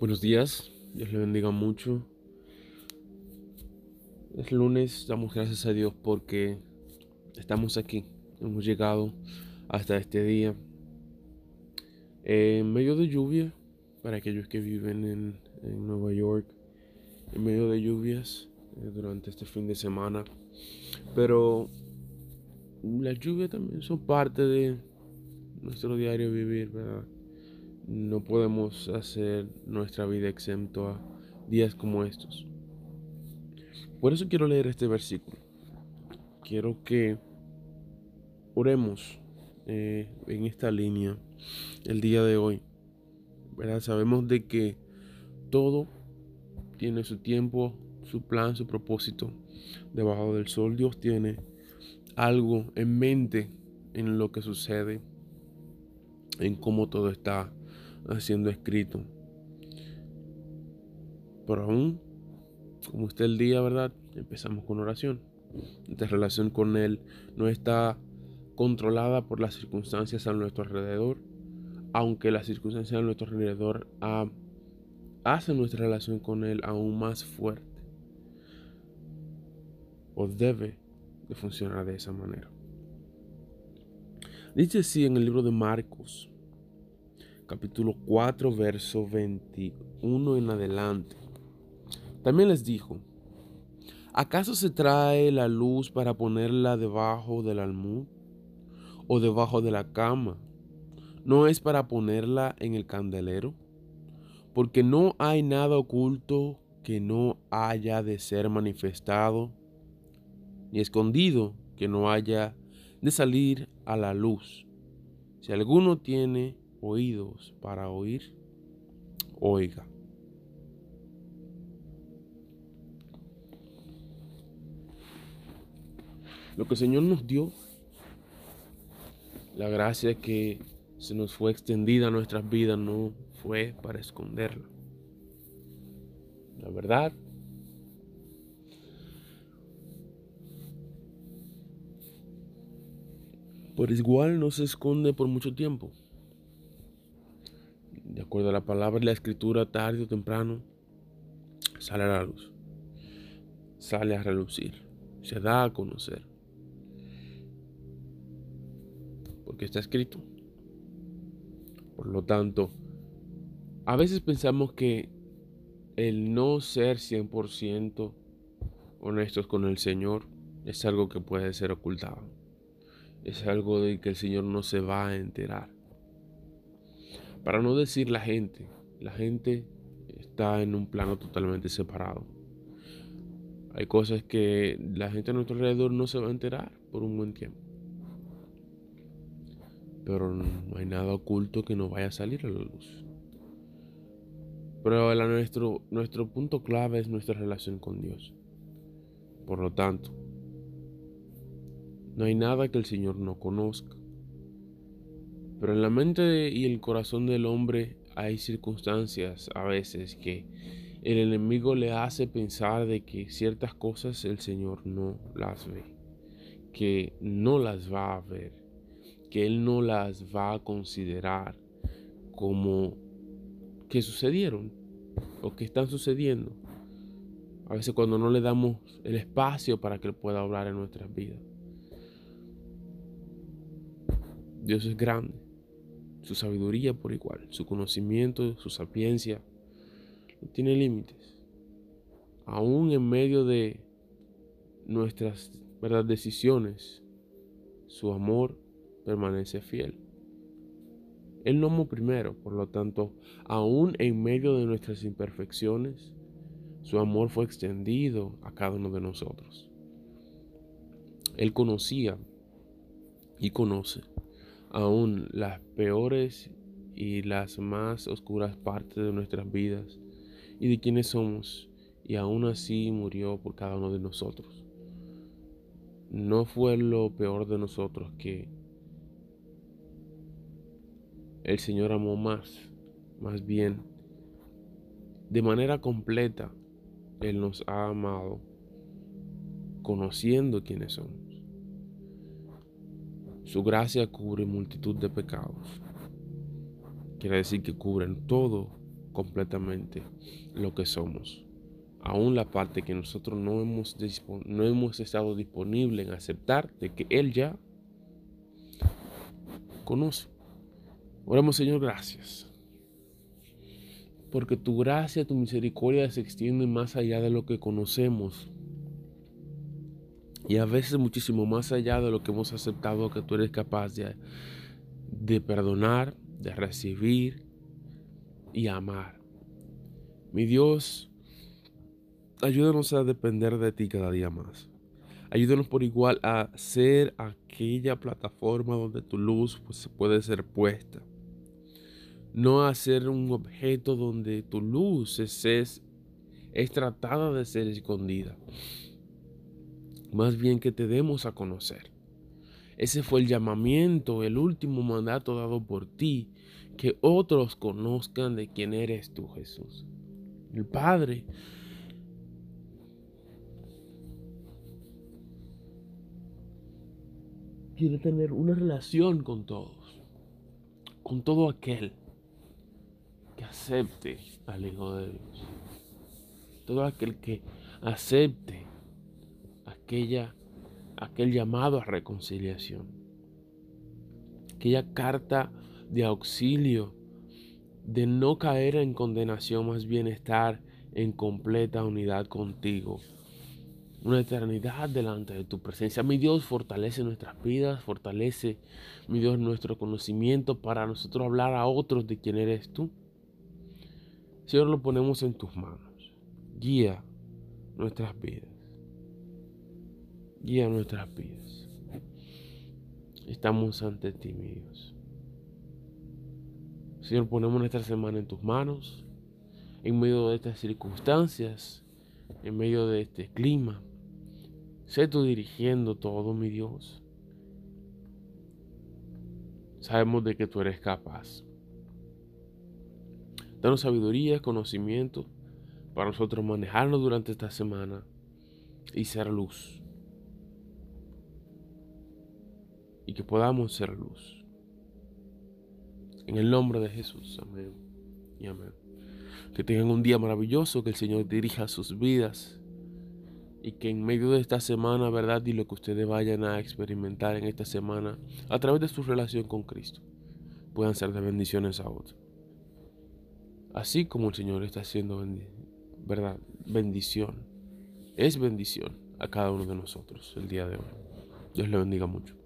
Buenos días, Dios le bendiga mucho. Es lunes, damos gracias a Dios porque estamos aquí, hemos llegado hasta este día. En medio de lluvia, para aquellos que viven en, Nueva York, en medio de lluvias eh, durante este fin de semana. Pero las lluvias también son parte de nuestro diario vivir, ¿verdad? No podemos hacer nuestra vida exento a días como estos. Por eso quiero leer este versículo. Quiero que oremos eh, en esta línea el día de hoy. Sabemos de que todo tiene su tiempo, su plan, su propósito debajo del sol. Dios tiene algo en mente en lo que sucede, en cómo todo está siendo escrito. Pero aún, como usted el día, ¿verdad? Empezamos con oración. Nuestra relación con Él no está controlada por las circunstancias a nuestro alrededor, aunque las circunstancias a nuestro alrededor ah, hacen nuestra relación con Él aún más fuerte. O debe de funcionar de esa manera. Dice así en el libro de Marcos, capítulo 4, verso 21 en adelante. También les dijo, ¿acaso se trae la luz para ponerla debajo del almud o debajo de la cama? ¿No es para ponerla en el candelero? Porque no hay nada oculto que no haya de ser manifestado, ni escondido que no haya de salir a la luz. Si alguno tiene oídos para oír, oiga. Lo que el Señor nos dio, la gracia que se nos fue extendida a nuestras vidas no fue para esconderla. La verdad por igual no se esconde por mucho tiempo de acuerdo a la palabra y la escritura, tarde o temprano, sale a la luz, sale a relucir, se da a conocer. Porque está escrito. Por lo tanto, a veces pensamos que el no ser 100% honestos con el Señor es algo que puede ser ocultado. Es algo de que el Señor no se va a enterar. Para no decir la gente, la gente está en un plano totalmente separado. Hay cosas que la gente a nuestro alrededor no se va a enterar por un buen tiempo. Pero no hay nada oculto que no vaya a salir a la luz. Pero nuestro, nuestro punto clave es nuestra relación con Dios. Por lo tanto, no hay nada que el Señor no conozca. Pero en la mente y el corazón del hombre hay circunstancias a veces que el enemigo le hace pensar de que ciertas cosas el Señor no las ve, que no las va a ver, que Él no las va a considerar como que sucedieron o que están sucediendo. A veces cuando no le damos el espacio para que Él pueda hablar en nuestras vidas. Dios es grande su sabiduría por igual, su conocimiento, su sapiencia, no tiene límites. Aún en medio de nuestras ¿verdad? decisiones, su amor permanece fiel. Él no amó primero, por lo tanto, aún en medio de nuestras imperfecciones, su amor fue extendido a cada uno de nosotros. Él conocía y conoce aún las peores y las más oscuras partes de nuestras vidas y de quienes somos, y aún así murió por cada uno de nosotros. No fue lo peor de nosotros que el Señor amó más, más bien, de manera completa, Él nos ha amado conociendo quiénes somos. Su gracia cubre multitud de pecados quiere decir que cubren todo completamente lo que somos. Aún la parte que nosotros no hemos, no hemos estado disponibles en aceptar de que Él ya conoce. Oremos Señor, gracias. Porque tu gracia, tu misericordia se extiende más allá de lo que conocemos. Y a veces muchísimo más allá de lo que hemos aceptado que tú eres capaz de, de perdonar, de recibir y amar. Mi Dios, ayúdanos a depender de ti cada día más. Ayúdanos por igual a ser aquella plataforma donde tu luz pues, puede ser puesta. No a ser un objeto donde tu luz es, es tratada de ser escondida. Más bien que te demos a conocer. Ese fue el llamamiento, el último mandato dado por ti, que otros conozcan de quién eres tú, Jesús. El Padre. Quiere tener una relación con todos, con todo aquel que acepte al Hijo de Dios, todo aquel que acepte aquella aquel llamado a reconciliación, aquella carta de auxilio, de no caer en condenación, más bien estar en completa unidad contigo. Una eternidad delante de tu presencia. Mi Dios fortalece nuestras vidas, fortalece, mi Dios, nuestro conocimiento para nosotros hablar a otros de quién eres tú. Señor, lo ponemos en tus manos. Guía nuestras vidas guía nuestras vidas. Estamos ante ti, mi Dios. Señor, ponemos nuestra semana en tus manos, en medio de estas circunstancias, en medio de este clima. Sé tú dirigiendo todo, mi Dios. Sabemos de que tú eres capaz. Danos sabiduría, conocimiento para nosotros manejarnos durante esta semana y ser luz y que podamos ser luz. En el nombre de Jesús, amén y amén. Que tengan un día maravilloso, que el Señor dirija sus vidas y que en medio de esta semana, ¿verdad? Y lo que ustedes vayan a experimentar en esta semana a través de su relación con Cristo, puedan ser de bendiciones a otros. Así como el Señor está haciendo, ¿verdad? Bendición. Es bendición a cada uno de nosotros el día de hoy. Dios le bendiga mucho.